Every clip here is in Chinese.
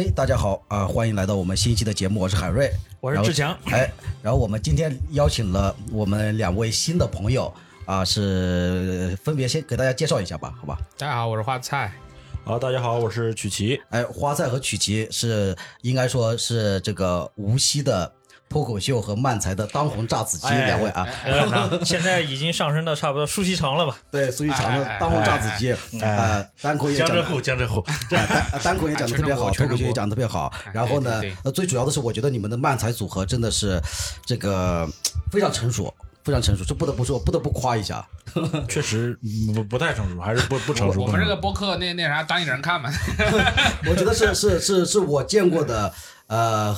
呃，嘿，大家好啊、欢迎来到我们新一期的节目，我是海瑞，我是志强。哎，然后我们今天邀请了我们两位新的朋友啊、是分别先给大家介绍一下吧，好吧？大家好，我是花菜。好，大家好，我是曲奇。哎，花菜和曲奇是应该说是这个无锡的脱口秀和漫才的当红炸子鸡哎两位啊，呃 现在已经上升到差不多舒淇长了吧？对，苏一长的哎哎当红炸子鸡，哎呃，单口也讲得江浙沪，江浙沪。啊单单口也讲的特别好，脱口秀也讲的特别好。然后呢最主要的是，我觉得你们的漫才组合真的是这个非常成熟，非常成熟，这不得不说，不得不夸一下。确实嗯不不太成熟，还是不不成熟。我们这个播客那那啥，当一人看嘛。我觉得是是是是我见过的呃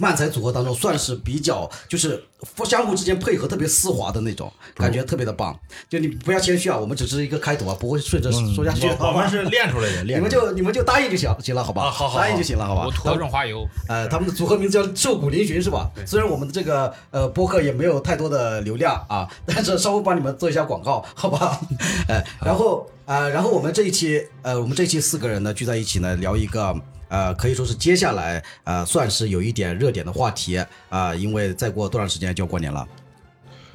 漫才组合当中算是比较就是相互之间配合特别丝滑的那种，感觉特别的棒。就你不要谦虚啊，我们只是一个开头啊，不会顺着说下去，我们是练出来的，你们练出来的就你们就答应就行行了，好吧？啊好好好答应就行了，好吧？我涂了润滑油，呃，他们的组合名字叫瘦骨嶙峋，是吧？虽然我们的这个呃播客也没有太多的流量啊，但是稍微帮你们做一下广告，好吧？呃，然后呃，然后我们这一期呃，我们这一期四个人呢聚在一起呢，聊一个呃，可以说是接下来呃算是有一点热点的话题啊、因为再过多长时间就要过年了。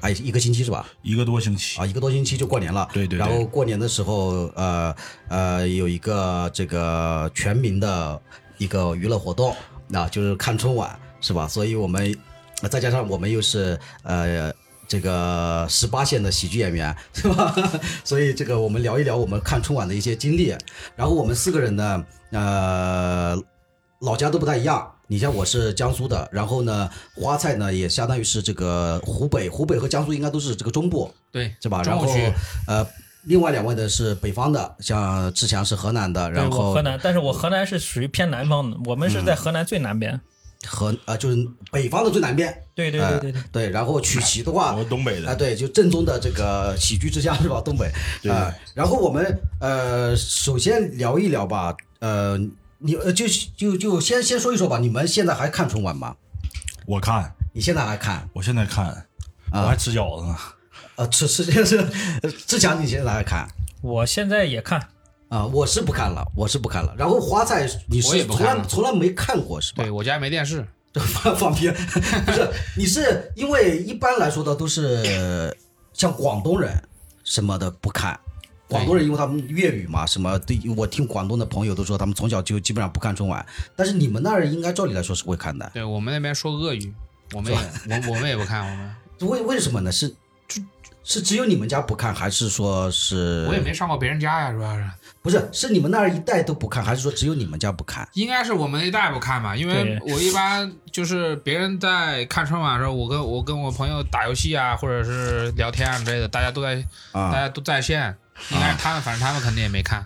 还一个星期是吧？一个多星期。啊，一个多星期就过年了。对对对然后过年的时候，呃呃，有一个这个全民的一个娱乐活动，那、就是看春晚，是吧？所以我们呃再加上我们又是呃。这个十八线的喜剧演员 是吧？所以这个我们聊一聊我们看春晚的一些经历。然后我们四个人呢，呃，老家都不太一样。你像我是江苏的，然后呢，花菜呢也相当于是这个湖北，湖北和江苏应该都是这个中部，对，是吧？然后呃，另外两位呢是北方的，像志强是河南的，然后河南，但是我河南是属于偏南方的，我们是在河南最南边。河呃就是北方的最南边，对对对对对，对。然后曲奇的话，我东北的啊，对，就正宗的这个喜剧之乡是吧？东北，对啊、然后我们呃，首先聊一聊吧，呃，你呃就就就先先说一说吧，你们现在还看春晚吗？我看，你现在还看？我现在看，啊我还吃饺子呢。呃，吃吃是呃志强，你现在还看？我现在也看，啊、我是不看了，我是不看了。然后花菜，你是从来从来没看过是吧？对我家没电视，这个放放屁，不是，你是因为一般来说的都是像广东人什么的不看，广东人因为他们粤语嘛，什么对我听广东的朋友都说他们从小就基本上不看春晚，但是你们那儿应该照理来说是会看的，对我们那边说俄语，我们也我我们也不看，我们。为为什么呢？是就是只有你们家不看，还是说是？我也没上过别人家呀，主要是。不是是你们那儿一代都不看，还是说只有你们家不看？应该是我们一代不看吧，因为我一般就是别人在看春晚的时候，我跟我跟我朋友打游戏啊，或者是聊天啊之类的，大家都在大啊家都在线，应该是他们，反正他们肯定也没看。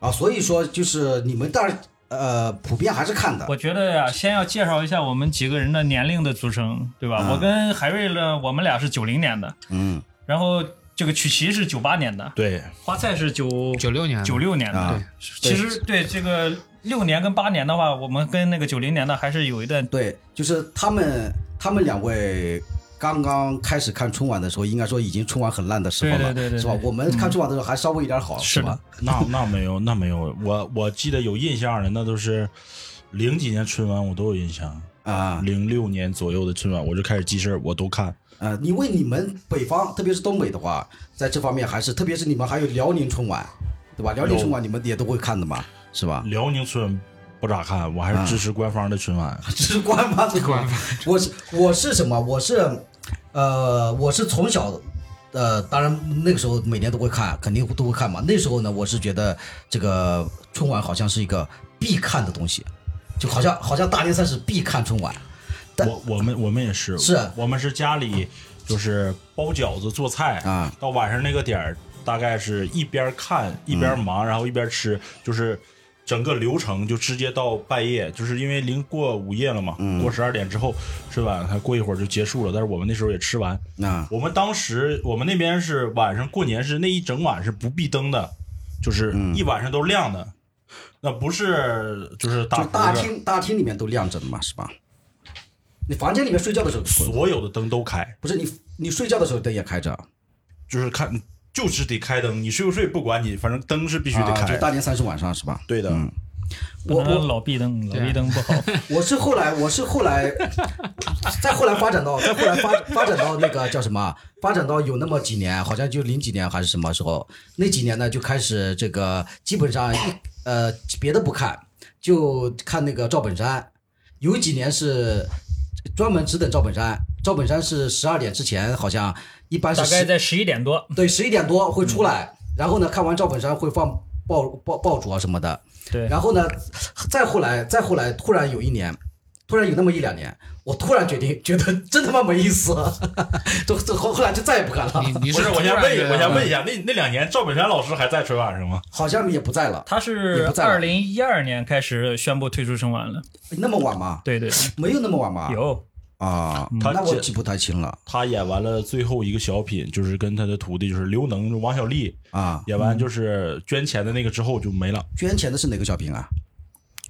啊，所以说就是你们那儿呃普遍还是看的。我觉得呀，先要介绍一下我们几个人的年龄的组成，对吧？啊。我跟海瑞呢，我们俩是九零年的，嗯然后这个曲奇是九八年的，对，花菜是九九六年的九六年的。啊其实对这个六年跟八年的话，我们跟那个九零年的还是有一段对，就是他们他们两位刚刚开始看春晚的时候，应该说已经春晚很烂的时候了，对对对对是吧？我们看春晚的时候还稍微有点好，是的吧？那 那没有，那没有。我我记得有印象的，那都是零几年春晚，我都有印象。啊零六年左右的春晚，我就开始记事儿，我都看。呃，因为你们北方，特别是东北的话，在这方面还是，特别是你们还有辽宁春晚，对吧？辽宁春晚你们也都会看的嘛，是吧？辽宁春晚不咋看，我还是支持官方的春晚。支持官方的官方，我是我是什么？我是，呃，我是从小，呃，当然那个时候每年都会看，肯定都会看嘛。那时候呢，我是觉得这个春晚好像是一个必看的东西，就好像好像大年三十必看春晚。但我我们我们也是，是我们是家里就是包饺子做菜啊，到晚上那个点儿，大概是一边看一边忙，然后一边吃，就是整个流程就直接到半夜，就是因为临过午夜了嘛，过十二点之后吃完，还过一会儿就结束了。但是我们那时候也吃完，啊我们当时我们那边是晚上过年是那一整晚是不闭灯的，就是一晚上都亮的。那不是就是大就大厅大厅里面都亮着的嘛，是吧？你房间里面睡觉的时候所有的灯都开，不是你你睡觉的时候灯也开着，就是看就是得开灯，你睡不睡不管你，反正灯是必须得啊，开。就大年三十晚上是吧？对的，嗯我我老闭灯，老对啊壁灯不好。我是后来，我是后来，再后来发展到，再后来发发展到那个叫什么？发展到有那么几年，好像就零几年还是什么时候？那几年呢，就开始这个基本上一呃别的不看，就看那个赵本山。有几年是专门只等赵本山，赵本山是十二点之前，好像一般是10大概在十一点多，对十一点多会出来，然后呢看完赵本山会放爆爆爆竹啊什么的，对，然后呢，再后来，再后来，突然有一年，突然有那么一两年，我突然决定，觉得真他妈没意思，就就后后来就再也不看了，你你不是，我先问我先问一下，那那两年赵本山老师还在春晚是吗？好像也不在了，他也是不在了二零一二年开始宣布退出春晚了。那么晚吗？对对，没有那么晚吧？有啊，他那我记不太清了他演完了最后一个小品，就是跟他的徒弟就是刘能、王小利啊。演完就是捐钱的那个之后就没了，捐钱的是哪个小品啊？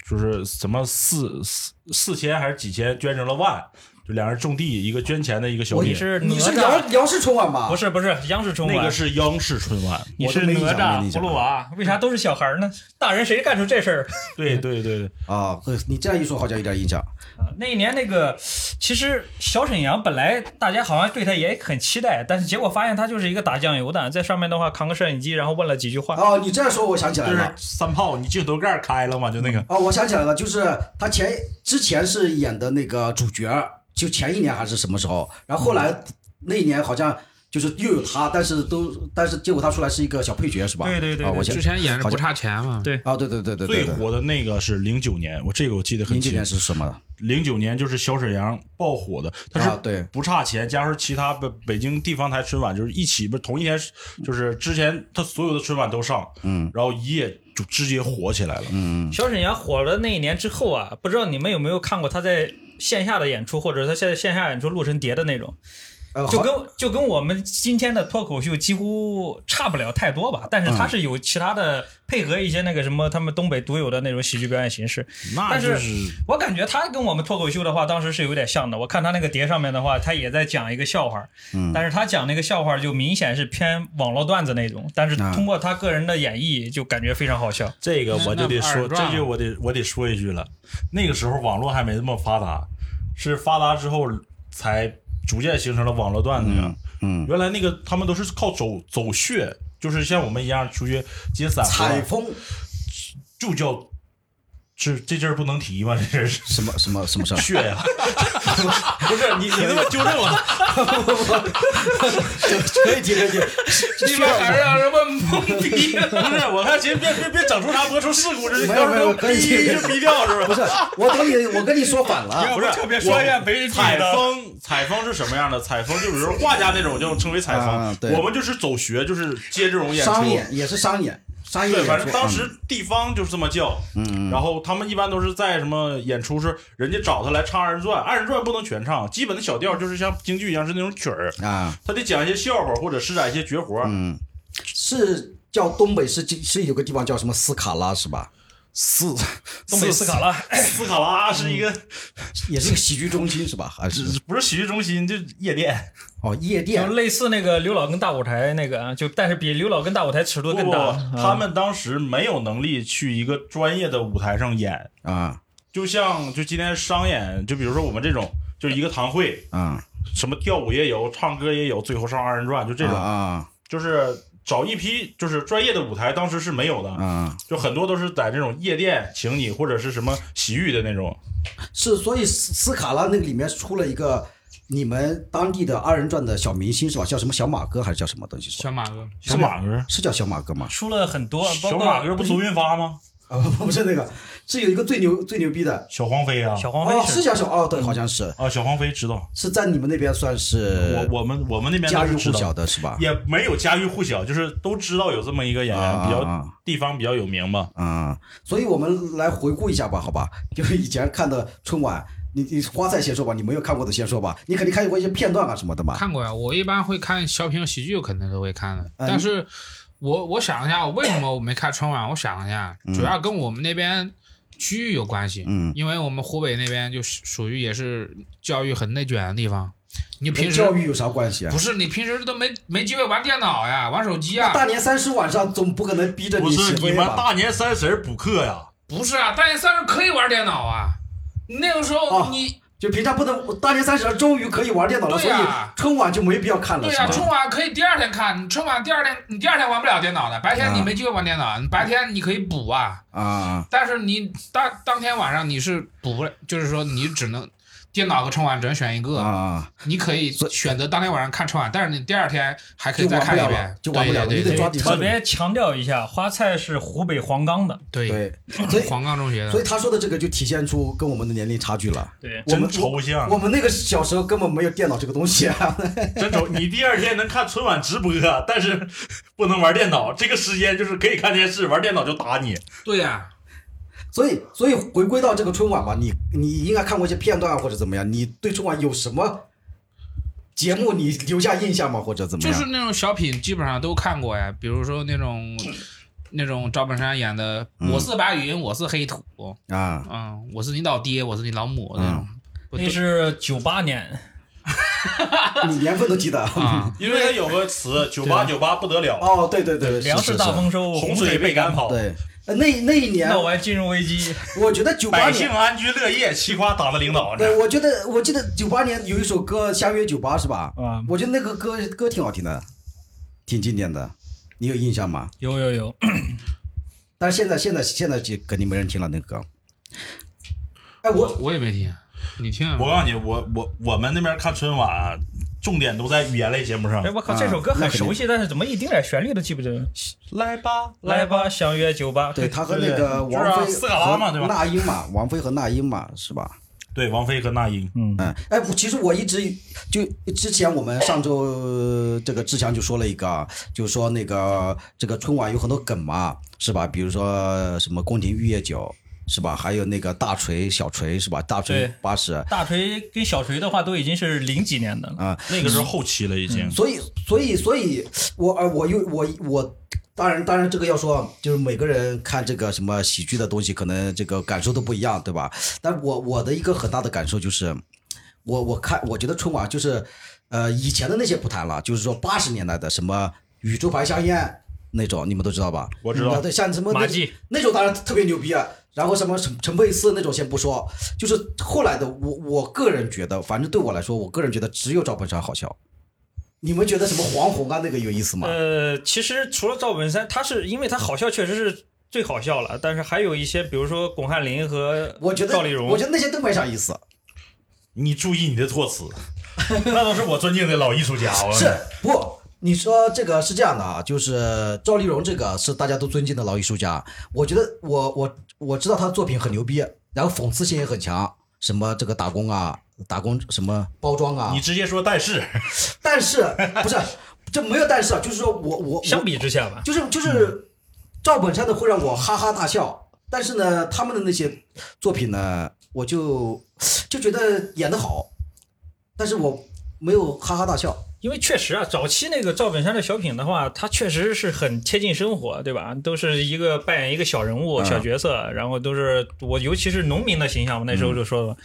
就是什么四四四千还是几千捐成了万，就两人种地，一个捐钱的一个小品我。是你是央央视春晚吧？不是不是央视春晚，那个是央视春晚，你是我都没印象哪吒葫芦娃，为啥都是小孩儿呢？大人谁干出这事儿？对对对对，啊，你这样一说，好像有点印象。啊那一年那个，其实小沈阳本来大家好像对他也很期待，但是结果发现他就是一个打酱油的，在上面的话扛个摄影机，然后问了几句话。哦，你这样说，我想起来了就是了。三炮，你镜头盖开了吗？就那个，哦，我想起来了，就是他前之前是演的那个主角，就前一年还是什么时候，然后后来那一年好像就是又有他，但是都但是结果他出来是一个小配角是吧？对对对对啊我之前演的不差钱嘛，对啊，对对对对对对，最火的那个是零九年，我这个我记得很清零九年。是什么？零九年就是小沈阳爆火的，他是不差钱，加上其他北北京地方台春晚就是一起，不是同一天，就是之前他所有的春晚都上，嗯然后一夜就直接火起来了。嗯，小沈阳火了那一年之后啊，不知道你们有没有看过他在线下的演出，或者他现在线下演出录成碟的那种，就跟就跟我们今天的脱口秀几乎差不了太多吧。但是他是有其他的配合一些那个什么他们东北独有的那种喜剧表演形式。那但就是是我感觉他跟我们脱口秀的话，当时是有点像的。我看他那个碟上面的话，他也在讲一个笑话，嗯但是他讲那个笑话就明显是偏网络段子那种，但是啊通过他个人的演绎，就感觉非常好笑。这个我就得说，这就我得我得说一句了。那个时候网络还没那么发达，是发达之后才逐渐形成了网络段子呀。嗯，原来那个他们都是靠走走穴，就是像我们一样出去接散活，采风就叫这这阵儿不能提吗？这是什么什么什么事儿？穴呀、不是你你这么纠正我，可以提可以提，你们还是让人问懵逼了。不是我看行，别别别整出啥播出事故，这没有没有可以逼就逼掉是吧？不是，我跟你我跟你说反了，不是，特别说一下没人采风，采风是什么样的？采风就比如说画家那种，就称为采风。我们就是走学，就是接这种演出。商演也是商演，商业对，反正当时地方就是这么叫。嗯，然后他们一般都是在什么演出是人家找他来唱二人转，二人转不能全唱，基本的小调就是像京剧一样是那种曲啊，他得讲一些笑话或者施展一些绝活。嗯，是叫东北是是有个地方叫什么斯卡拉是吧？斯东北斯卡拉，斯卡拉是一个也是一个喜剧中心是吧？还是不是喜剧中心，就夜店。哦夜店就？类似那个刘老根大舞台那个，就但是比刘老根大舞台尺度更大。，他们当时没有能力去一个专业的舞台上演，啊就像就今天商演，就比如说我们这种，就是一个堂会，啊什么跳舞也有，唱歌也有，最后上二人转，就这种，啊就是找一批就是专业的舞台，当时是没有的，嗯！就很多都是在这种夜店请你，或者是什么洗浴的那种。是，所以斯斯卡拉那个里面出了一个你们当地的二人转的小明星是吧？叫什么小马哥还是叫什么东西？小马哥，小马哥，是叫小马哥吗？出了很多，包小括马哥不周润发吗？啊，不是那个，是有一个最牛最牛逼的小黄飞啊，哦，小黄飞是叫小哦，对，好像是啊，小黄飞知道，是在你们那边算是我我们我们那边家喻户晓的是吧？也没有家喻户晓，就是都知道有这么一个演员，比较地方比较有名吧。啊、所以我们来回顾一下吧，好吧？就是以前看的春晚，你你花菜先说吧，你没有看过的先说吧，你肯定看过一些片段啊什么的吧？看过呀，我一般会看小品和喜剧，我肯定都会看的。嗯但是我我想一下，为什么我没看春晚？我想一下，主要跟我们那边区域有关系。嗯，因为我们湖北那边就属于也是教育很内卷的地方。你平时教育有啥关系啊不？是你平时都没没机会玩电脑呀，玩手机啊。大年三十晚上总不可能逼着不你是你们？大年三十补课呀？不是啊，大年三十可以玩电脑啊。那个时候哦你、就平常不能，大年三十终于可以玩电脑了，对所以呀春晚就没必要看了，对呀、是吧？春晚可以第二天看，你春晚第二天你第二天玩不了电脑的，白天你没机会玩电脑，你白天你可以补啊，啊，但是你当当天晚上你是补不了，就是说你只能电脑和春晚只能选一个，啊，你可以选择当天晚上看春晚，但是你第二天还可以再看一遍，，就玩不了了，对对对你得抓紧特别强调一下，花菜是湖北黄冈的，对对，所 以黄冈中学的，所以他说的这个就体现出跟我们的年龄差距了。对，我们真抽象我们那个小时候根本没有电脑这个东西啊。真丑！你第二天能看春晚直播，但是不能玩电脑。这个时间就是可以看电视，玩电脑就打你。对呀、所以，所以回归到这个春晚吧，你你应该看过一些片段啊或者怎么样？你对春晚有什么节目你留下印象吗？或者怎么样？就是那种小品基本上都看过呀，比如说那种 那种赵本山演的嗯《我是白云，我是黑土》，啊，嗯，我是你老爹，我是你老母那种。不那是九八年，你年份都记得啊，因为它有个词“九八九八不得了哦，对对对，粮食大丰收，洪水被赶跑，对，呃那那一年，闹完金融危机，我觉得九八百姓，安居乐业，齐夸党的领导。对，我觉得我记得九八年有一首歌《相约九八》是吧？啊我觉得那个歌歌挺好听的，挺经典的，你有印象吗？有有有，但是现在现在现在就肯定没人听了那个歌。哎，我我我也没听，你听啊我告诉你，我我我们那边看春晚，重点都在语言类节目上哎，。我靠，啊这首歌很熟悉，但是怎么一丁点旋律都记不得？来吧，来吧，相约酒吧，对他和那个王菲斯卡拉嘛对吧那英嘛，王菲和那英嘛，是吧？对，王菲和那英。嗯，哎，其实我一直就之前我们上周呃这个志强就说了一个啊，就是说那个这个春晚有很多梗嘛，是吧？比如说什么宫廷玉液酒，是吧？还有那个大锤、小锤，是吧？大锤对八十大锤跟小锤的话都已经是零几年的了。啊，那个是后期了，已经。所以，所以，所以，我呃，我又我我，当然，当然，这个要说，就是每个人看这个什么喜剧的东西，可能这个感受都不一样，对吧？但我我的一个很大的感受就是，我我看我觉得春晚就是，呃，以前的那些不谈了，就是说八十年代的什么宇宙牌香烟那种，你们都知道吧？我知道啊对，像什么那马季那种当然特别牛逼啊。然后什么陈陈佩斯那种先不说，就是后来的我我个人觉得，反正对我来说，我个人觉得只有赵本山好笑。你们觉得什么黄宏啊那个有意思吗？呃，其实除了赵本山，他是因为他好笑确实是最好笑了，但是还有一些，比如说巩汉林和我觉得赵丽蓉，我觉得那些都没啥意思。你注意你的措辞，那都是我尊敬的老艺术家。我是不？你说这个是这样的啊，就是赵丽蓉这个是大家都尊敬的老艺术家，我觉得我我我知道她的作品很牛逼，然后讽刺性也很强，什么这个打工啊，打工什么包装啊。你，直接说但是，但是不是这没有但是啊，就是说我我我。相比之下吧，就是就是赵本山的会让我哈哈大笑，但是呢，他们的那些作品呢，我就就觉得演得好，但是我没有哈哈大笑。因为确实啊，早期那个赵本山的小品的话，他确实是很贴近生活，对吧？都是一个扮演一个小人物、嗯小角色，然后都是我尤其是农民的形象，我那时候就说了，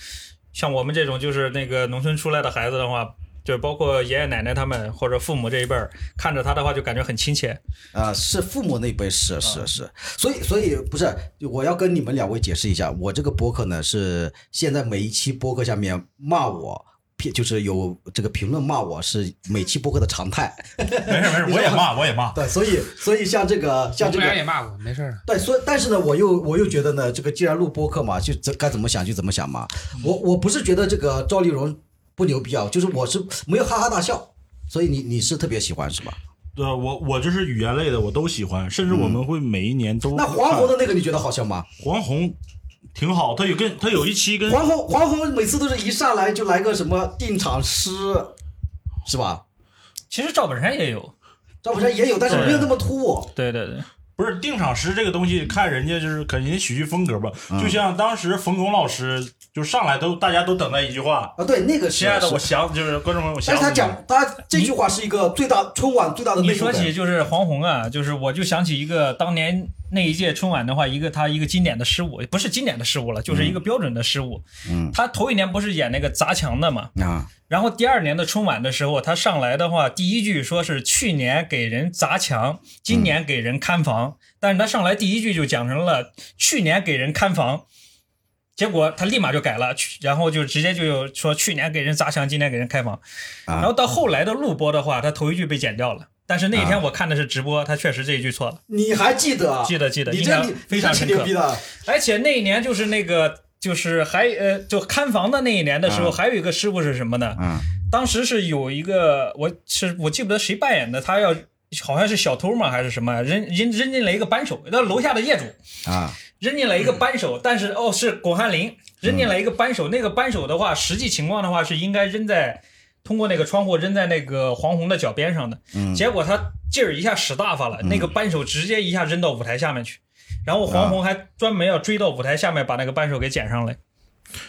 像我们这种就是那个农村出来的孩子的话。就包括爷爷奶奶他们或者父母这一辈儿，看着他的话就感觉很亲切。啊、是父母那一辈是是是，所以所以不是，我要跟你们两位解释一下，我这个博客呢是现在每一期博客下面骂我，评就是有这个评论骂我是每期播客的常态。没事没事，我也骂，我也骂。对，所以所以像这个像这公个然也骂我，没事。对，所以但是呢，我又我又觉得呢，这个既然录播客嘛，就怎该怎么想就怎么想嘛。我我不是觉得这个赵丽蓉不牛逼啊，就是我是没有哈哈大笑，所以你你是特别喜欢是吧？对，我我就是语言类的，我都喜欢，甚至我们会每一年都那黄宏的的那个你觉得好笑吗？黄宏挺好，他有跟他有一期跟黄宏黄宏每次都是一上来就来个什么定场诗，是吧？其实赵本山也有，赵本山也有，但是没有那么突兀。对对对，不是定场诗这个东西，看人家就是肯定喜剧风格吧。嗯。就像当时冯巩老师就上来都大家都等待一句话。啊，对，那个：“是。亲爱的，我想就是观众朋友，我想但是他讲他这句话是一个最大春晚最大的你。说起就是黄宏啊，就是我就想起一个当年那一届春晚的话，一个他一个经典的失误，不是经典的失误了，就是一个标准的失误。嗯，他头一年不是演那个砸墙的嘛，啊，然后第二年的春晚的时候，他上来的话，第一句说是去年给人砸墙，今年给人看房，但是他上来第一句就讲成了去年给人看房，结果他立马就改了，然后就直接就说去年给人砸墙，今年给人开房，啊然后到后来的录播的话，他头一句被剪掉了。但是那天我看的是直播，他确实这一句错了，你还记得啊？记得记得，印象你这你非常深刻。而且那一年就是那个就是还呃就看房的那一年的时候，啊还有一个师傅是什么呢？嗯。当时是有一个，我是我记不得谁扮演的，他要好像是小偷嘛还是什么，扔扔扔进了一个扳手，那楼下的业主。啊。扔进来一个扳手，但是哦是巩汉林。扔进来一个扳手，那个扳手的话，实际情况的话是应该扔在通过那个窗户扔在那个黄宏的脚边上的，嗯。结果他劲儿一下使大发了，那个扳手直接一下扔到舞台下面去。然后黄宏还专门要追到舞台下面把那个扳手给捡上来。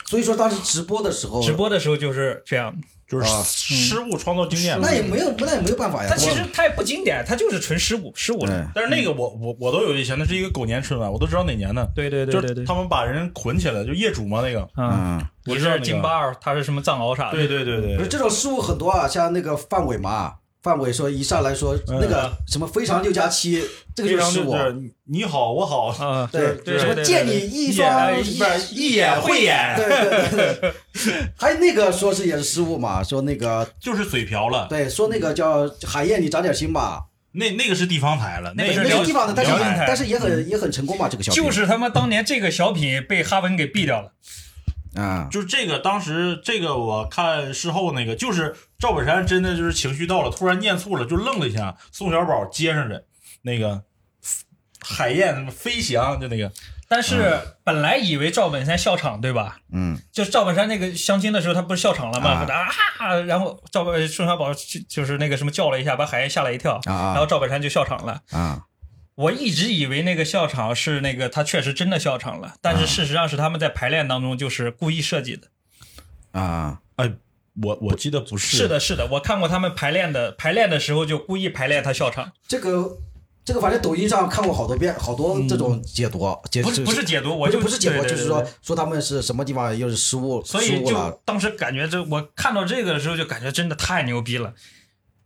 所以说当时直播的时候，直播的时候就是这样，就是啊失误创造经验嘛那。也没有，那也没有办法呀。他其实他也不经典，他就是纯失误，失误了。但是那个我我我都有印象，那是一个狗年春晚，我都知道哪年的。对对对对对，就是他们把人捆起来，就业主嘛那个。嗯，嗯，你是我知道那个京巴尔，他是什么藏獒啥的？对对对对不是这种失误很多啊，像那个范伟嘛，范伟说一上来说嗯那个什么非常六加七，这个就是失误。常就是你好我好，啊，对对什么对借你一双一一眼慧眼，对对对对，还有那个说是也是失误嘛，说那个就是嘴瓢了。对，说那个叫海燕，你长点心吧。那那个是地方台了，那个是那个地方的，但是但是也很也很成功嘛，这个小品就是他妈当年这个小品被哈文给毙掉了。啊，就是这个，当时这个我看事后那个，就是赵本山真的就是情绪到了，突然念错了，就愣了一下。宋小宝接上着那个海燕什么飞翔，就那个但是本来以为赵本山笑场，对吧？嗯就是赵本山那个相亲的时候，他不是笑场了吗？啊啊，然后赵本宋小宝就就是那个什么叫了一下，把海燕吓了一跳，啊啊然后赵本山就笑场了。啊我一直以为那个笑场是那个他确实真的笑场了，但是事实上是他们在排练当中就是故意设计的。啊，哎，我我记得不是。是的，是的，我看过他们排练的，排练的时候就故意排练他笑场，这个这个反正抖音上看过好多遍，好多这种解读，解不是不是解读，我我就就不是解读，对对就是说说他们是什么地方又是失误所以就当时感觉这我看到这个的时候就感觉真的太牛逼了。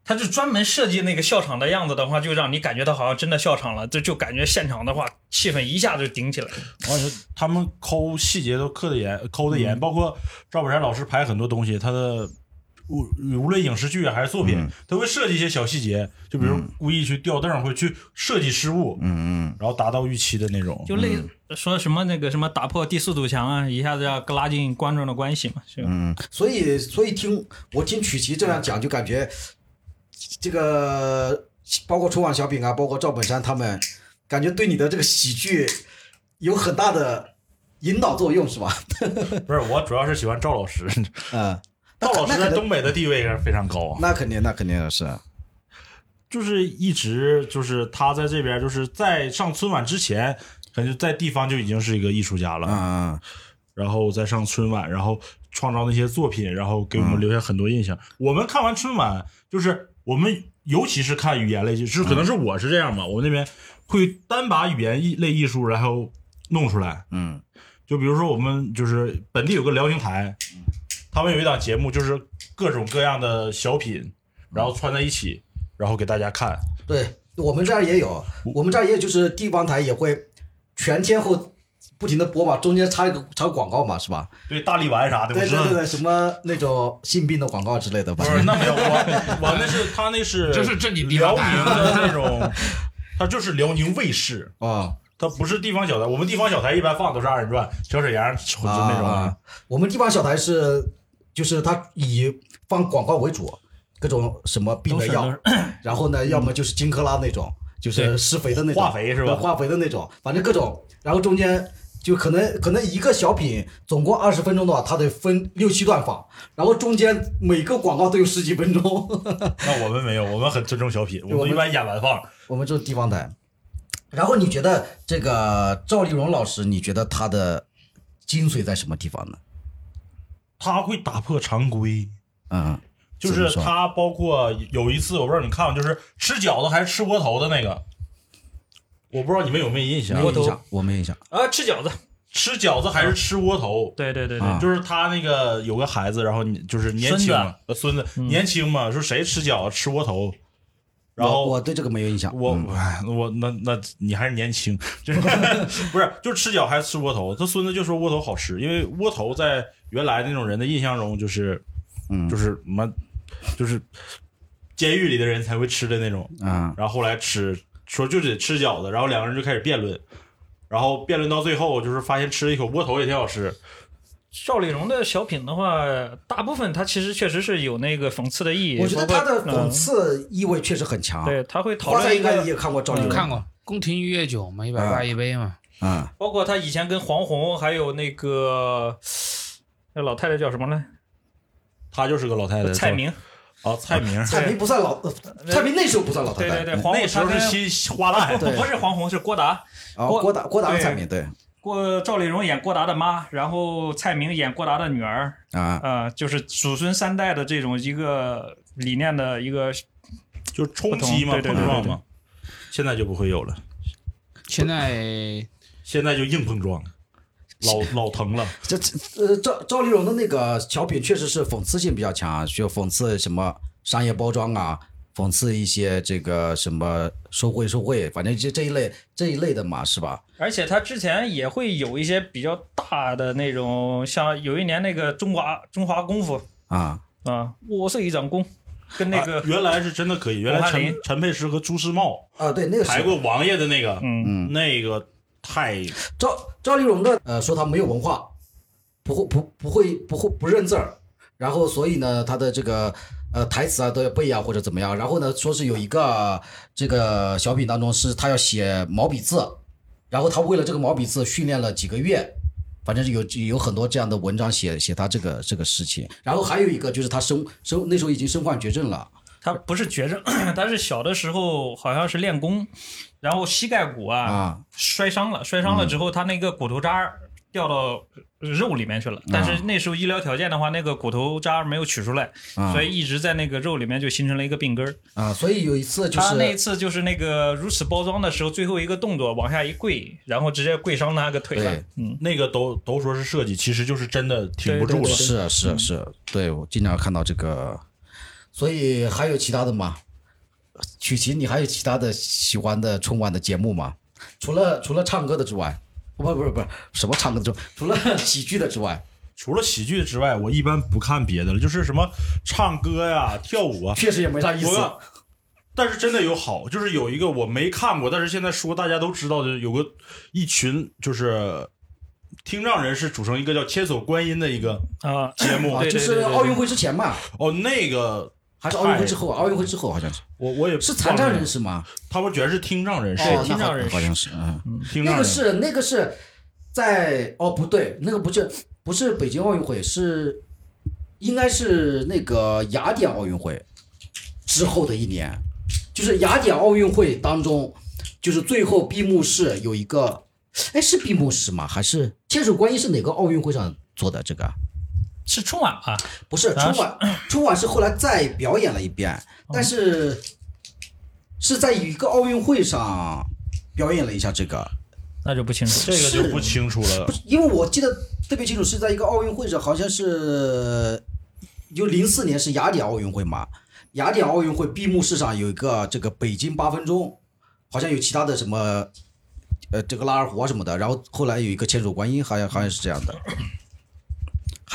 他就专门设计那个笑场的样子的话，就让你感觉到好像真的笑场了，这就感觉现场的话气氛一下就顶起来。了。而且他们抠细节都刻的严，抠的严，包括赵本山老师拍很多东西，他的无无论影视剧啊还是作品，他会设计一些小细节，就比如故意去吊凳，会去设计失误，嗯嗯。然后达到预期的那种。就类说什么那个什么打破第四堵墙啊，一下子要拉近观众的关系嘛，是吧？嗯，所以所以听我听曲奇这样讲，就感觉这个包括春晚小品啊，包括赵本山他们，感觉对你的这个喜剧有很大的引导作用，是吧？不是，我主要是喜欢赵老师，嗯，赵老师在东北的地位是非常高啊，那肯定，那肯定是，就是一直就是他在这边，就是在上春晚之前，感觉在地方就已经是一个艺术家了。嗯然后再上春晚，然后创造那些作品，然后给我们留下很多印象。我们看完春晚，就是我们尤其是看语言类，就是可能是我是这样吧，我们那边会单把语言艺类艺术然后弄出来。嗯就比如说我们就是本地有个辽宁台，他们有一档节目，就是各种各样的小品，然后串在一起，然后给大家看。对我们这儿也有，我们这儿也有，就是地方台也会全天候不停的播嘛，中间插一个插个广告嘛，是吧？对大力丸啥的，对对对。对，什么那种性病的广告之类的，不是，那没有我，我那是他那是 就是辽宁的那种，他就是辽宁卫视，啊他不是地方小台。我们地方小台一般放的都是二人转、小沈阳，就那种啊。我们地方小台是，就是他以放广告为主，各种什么病的药然后呢，要么就是金克拉那种，就是施肥的那种，化肥是吧化肥的那种，反正各种，然后中间。就可能可能一个小品总共二十分钟的话，它得分六七段放，然后中间每个广告都有十几分钟。那我们没有，我们很尊重小品，我们一般演完放。我们就是地方台。然后你觉得这个赵丽蓉老师，你觉得她的精髓在什么地方呢？他会打破常规，嗯，就是他包括有一次我不知道你看过，就是吃饺子还是吃窝头的那个，我不知道你们有没有印象没，有印象，我没印象。啊，吃饺子，吃饺子还是吃窝头？对对对。对，啊就是他那个有个孩子，然后你就是年轻嘛，呃孙子。年轻嘛，说谁吃饺子吃窝头，然后我我对这个没有印象。我嗯。哎我那那你还是年轻，就是 不是就是吃饺还是吃窝头？他孙子就说窝头好吃，因为窝头在原来那种人的印象中就是，嗯。就是什么就是监狱里的人才会吃的那种。啊。然后后来吃说就得吃饺子，然后两个人就开始辩论，然后辩论到最后就是发现吃了一口窝头也挺好吃。赵丽蓉的小品的话，大部分它其实确实是有那个讽刺的意义。我觉得他的讽，刺意味确实很强。嗯对，他会讨论一个，应该也看过赵丽嗯蓉，看过宫廷御乐酒嘛，一百八一杯嘛。啊，包括他以前跟黄宏还有那个那老太太叫什么呢？她就是个老太太，蔡明。啊，蔡明，蔡明不算老，呃蔡明那时候不算老太太。对对对，黄那时候是新花旦，对不是黄宏，是郭达。啊，郭郭达郭达对蔡明对郭赵丽蓉演郭达的妈，然后蔡明演郭达的女儿，啊，啊，就是祖孙三代的这种一个理念的一个，就是冲击嘛，对对对对碰撞嘛。现在就不会有了，现在现在就硬碰撞，老 老疼了。这这呃赵赵丽蓉的那个小品确实是讽刺性比较强，啊就讽刺什么商业包装啊，讽刺一些这个什么受贿受贿，反正这这一类这一类的嘛，是吧？而且他之前也会有一些比较大的那种，像有一年那个中华中华功夫啊，啊，我是一掌功，跟那个啊原来是真的可以，原来陈陈佩斯和朱时茂啊，对，那个是排过王爷的那个，嗯嗯那个太赵赵丽蓉的呃说她没有文化，不会不不会不会不认字儿，然后所以呢她的这个呃台词啊都要背啊或者怎么样，然后呢说是有一个这个小品当中是她要写毛笔字，然后她为了这个毛笔字训练了几个月。反正是有有很多这样的文章写写她这个这个事情，然后还有一个就是她身身那时候已经身患绝症了，他不是绝症，他是小的时候好像是练功，然后膝盖骨啊啊摔伤了，摔伤了之后他那个骨头渣掉到肉里面去了，但是那时候医疗条件的话，那个骨头渣没有取出来，啊所以一直在那个肉里面就形成了一个病根儿。啊，所以有一次就是他那一次就是那个如此包装的时候，最后一个动作往下一跪，然后直接跪伤那个腿了。嗯，那个都都说是设计，其实就是真的挺不住了。是啊是啊是啊，对我经常看到这个，所以还有其他的吗？曲奇，你还有其他的喜欢的春晚的节目吗？除了除了唱歌的之外，不不是不是什么唱歌的之外，除了喜剧的之外，除了喜剧之外，我一般不看别的了，就是什么唱歌呀、跳舞啊。确实也没啥意思。但是真的有好，就是有一个我没看过，但是现在说大家都知道的，有个一群就是听障人士组成一个叫“千手观音”的一个啊，节目。啊，就是奥运会之前嘛，哦，那个还是奥运会之后？奥运会之后好像是，我我也是残障人士，士吗？他们全是听障人士，哦，听障人士好像是，嗯。听障人士。那个是那个是在哦不对，那个不是不是北京奥运会，是应该是那个雅典奥运会之后的一年，就是雅典奥运会当中，就是最后闭幕式有一个，哎是闭幕式吗？还是千手观音是哪个奥运会上做的这个？是春晚吧？不是春晚，春晚是后来再表演了一遍，但是是在一个奥运会上表演了一下这个。那就不清楚。这个就不清楚了。因为我记得特别清楚，是在一个奥运会上，好像是就零四年是雅典奥运会嘛，雅典奥运会闭幕式上有一个这个北京八分钟，好像有其他的什么呃这个拉二胡啊什么的，然后后来有一个千手观音，好像好像是这样的。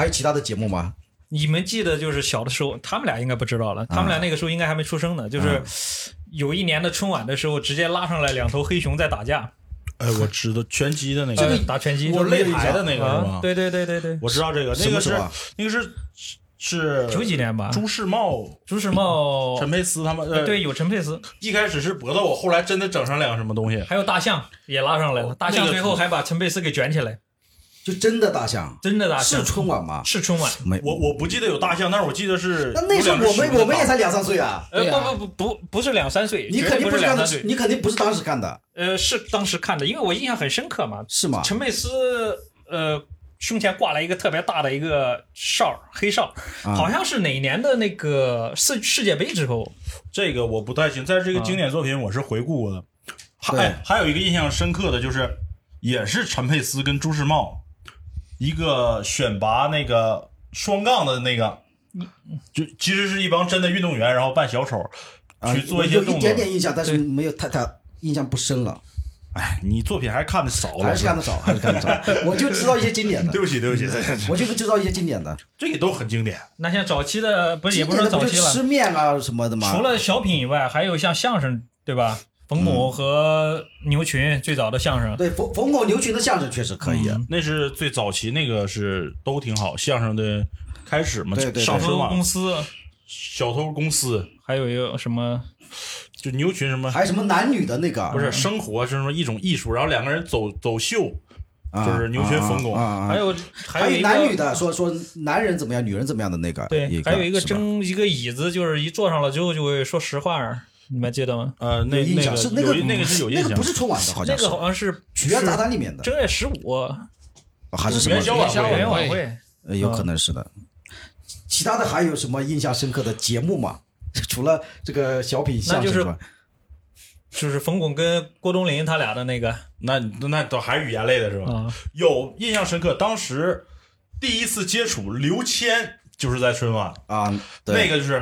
还有其他的节目吗？你们记得就是小的时候，他们俩应该不知道了，他们俩那个时候应该还没出生呢。就是有一年的春晚的时候，直接拉上来两头黑熊在打架，哎，我知道拳击的那呃个，打拳击，就就是擂台的那个是啊吗？对对对对对，我知道这个，那个是那个是是九几年吧？朱世茂、朱世茂，陈佩斯他们。呃，对，有陈佩斯，一开始是搏斗，后来真的整上两个什么东西。还有大象也拉上来了，大象最后还把陈佩斯给卷起来，就真的大象？真的大象。是春晚吗？是春晚。没，我我不记得有大象，但是我记得是那那时候我们我们也才两三岁啊，呃，啊。不不不不不是两三岁，你肯定不是看的两三岁，，你肯定不是当时看的，呃，是当时看的，因为我印象很深刻嘛。是吗？陈佩斯呃胸前挂了一个特别大的一个哨儿，黑哨，啊。好像是哪年的那个世世界杯之后，这个我不太清，在这个啊经典作品我是回顾过的，对。还还有一个印象深刻的就是，也是陈佩斯跟朱时茂一个选拔那个双杠的那个，就其实是一帮真的运动员，然后扮小丑啊去做一些有一动作。点点印象，但是没有太太印象不深了，哎，你作品还是看的少了，还是看的少，还是看的少。我就知道一些经典的对，不起，对不起，我就知道一些经典的，这也都很经典。那像早期的不是也不是早期了吃，面啊什么的吗？除了小品以外，还有像相声，对吧？冯嗯。巩和牛群最早的相声，对冯冯巩、牛群的相声确实可以啊。那是最早期那个是都挺好，相声的开始嘛，对对对。上春晚公司。小偷公司。还有一个什么 就牛群什么还有什么男女的那个？不是生活是什么一种艺术，然后两个人走走秀，啊，就是牛群冯巩啊啊啊啊还有还有男女的，说说男人怎么样，女人怎么样的那个，对，还有一个争一个椅子，就是一坐上了之后就会说实话，你们还记得吗？呃，那印那个象是那个那个是有印象，那个不是春晚的，好像是那个好像是曲苑杂谈里面的，正月十五还是什么元？宵晚元宵会元晚会，呃有可能是的。其他的还有什么印象深刻的节目吗？除了这个小品相那就是声之外，就是冯巩跟郭冬临他俩的那个那那都还是语言类的是吧？啊，有印象深刻，当时第一次接触刘谦就是在春晚，啊，那个就是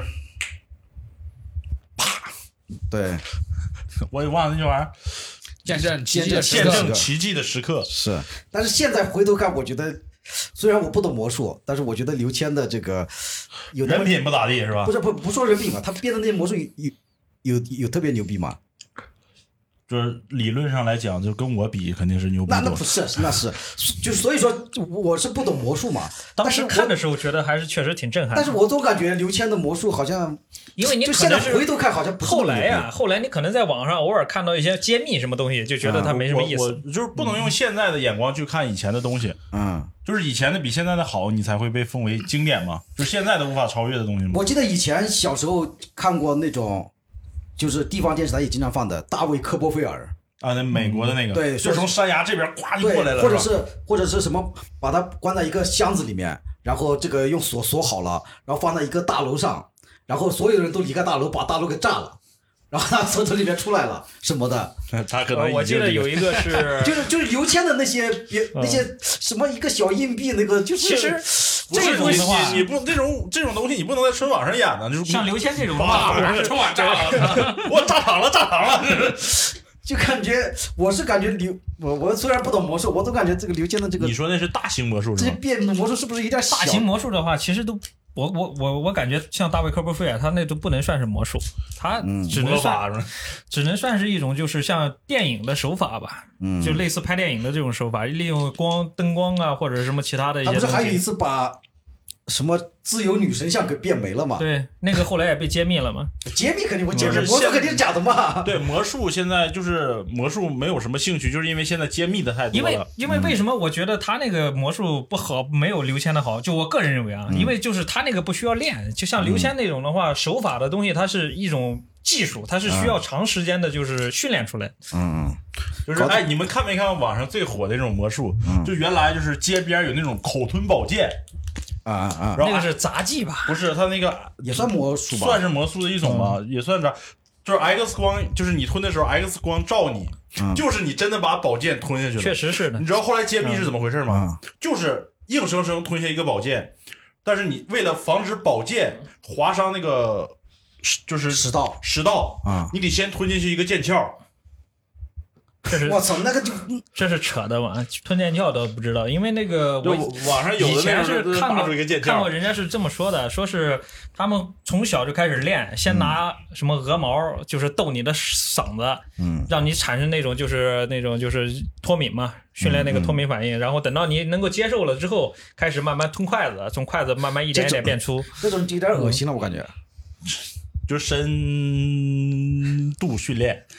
对 我也忘了那句玩意儿，见证奇迹的时见刻，证奇迹的时刻。是。但是现在回头看，我觉得虽然我不懂魔术，但是我觉得刘谦的这个有那么人品不咋地是吧不？是不不说人品吧，他编的那些魔术有有有有特别牛逼吗？就是理论上来讲，就跟我比肯定是牛逼那那不。是，那是就所以说我是不懂魔术嘛，当时看的时候觉得还是确实挺震撼。但是我总感觉刘谦的魔术好像，因为你就现在可能是回头看好像后来呀、后来你可能在网上偶尔看到一些揭秘什么东西，就觉得他没什么意我思。我就是不能用现在的眼光去看以前的东西，嗯，就是以前的比现在的好，你才会被奉为经典嘛。就是现在的无法超越的东西嘛。我记得以前小时候看过那种，就是地方电视台也经常放的大卫科波菲尔，啊，那美国的那个，对就从山崖这边咵就过来，了，或者是或者是什么，把它关在一个箱子里面，然后这个用锁锁好了，然后放在一个大楼上，然后所有人都离开大楼，把大楼给炸了，然后他从这里面出来了什么的，他可呃我记得有一个是，就是就是刘谦的那些别那些什么一个小硬币那个，就是其实这种东西你你不这种这种东西你不能在春晚上演的，就是像刘谦这种的 哇话，春晚炸了，我炸场了炸场了，就感觉我是感觉刘我我虽然不懂魔术，我总感觉这个刘谦的这个你说那是大型魔术这些？变魔术是不是有点小大型魔术的话，其实都。我我我我感觉像大卫科波菲尔，他那都不能算是魔术，他只能魔算？只能算是一种就是像电影的手法吧，嗯就类似拍电影的这种手法，利用光灯光啊或者什么其他的一他不是些东西。还有一次把什么自由女神像给变没了嘛？对，那个后来也被揭秘了嘛。揭秘肯定会揭秘，魔术肯定是假的嘛。对魔术现在就是魔术没有什么兴趣，就是因为现在揭秘的太因为多了。因为为什么我觉得他那个魔术不好，没有刘谦的好？就我个人认为啊，因为就是他那个不需要练，就像刘谦那种的话，手法的东西，它是一种技术，它是需要长时间的，就是训练出来。嗯，就是哎，你们看没看网上最火的那种魔术？就原来就是街边有那种口吞宝剑，啊啊啊，然后那个是杂技吧？不是他那个也算魔术吧？算是魔术的一种吧，也算是。就是 X 光，就是你吞的时候，X 光照你，就是你真的把宝剑吞下去了。确实是的你。知道后来揭秘是怎么回事吗？啊就是硬生生吞下一个宝剑，但是你为了防止宝剑划伤那个，就是食道食道啊你得先吞进去一个剑鞘。这是我操，那个就这是扯的嘛？吞剑鞘都不知道，因为那个我网上有的那以前是看过出一个剑鞘看过，人家是这么说的，说是他们从小就开始练，先拿什么鹅毛，就是逗你的嗓子，嗯，让你产生那种就是那种就是脱敏嘛，训练那个脱敏反应，然后等到你能够接受了之后，开始慢慢吞筷子，从筷子慢慢一点一点变粗。这种就有点恶心了，我感觉。就是深度训练。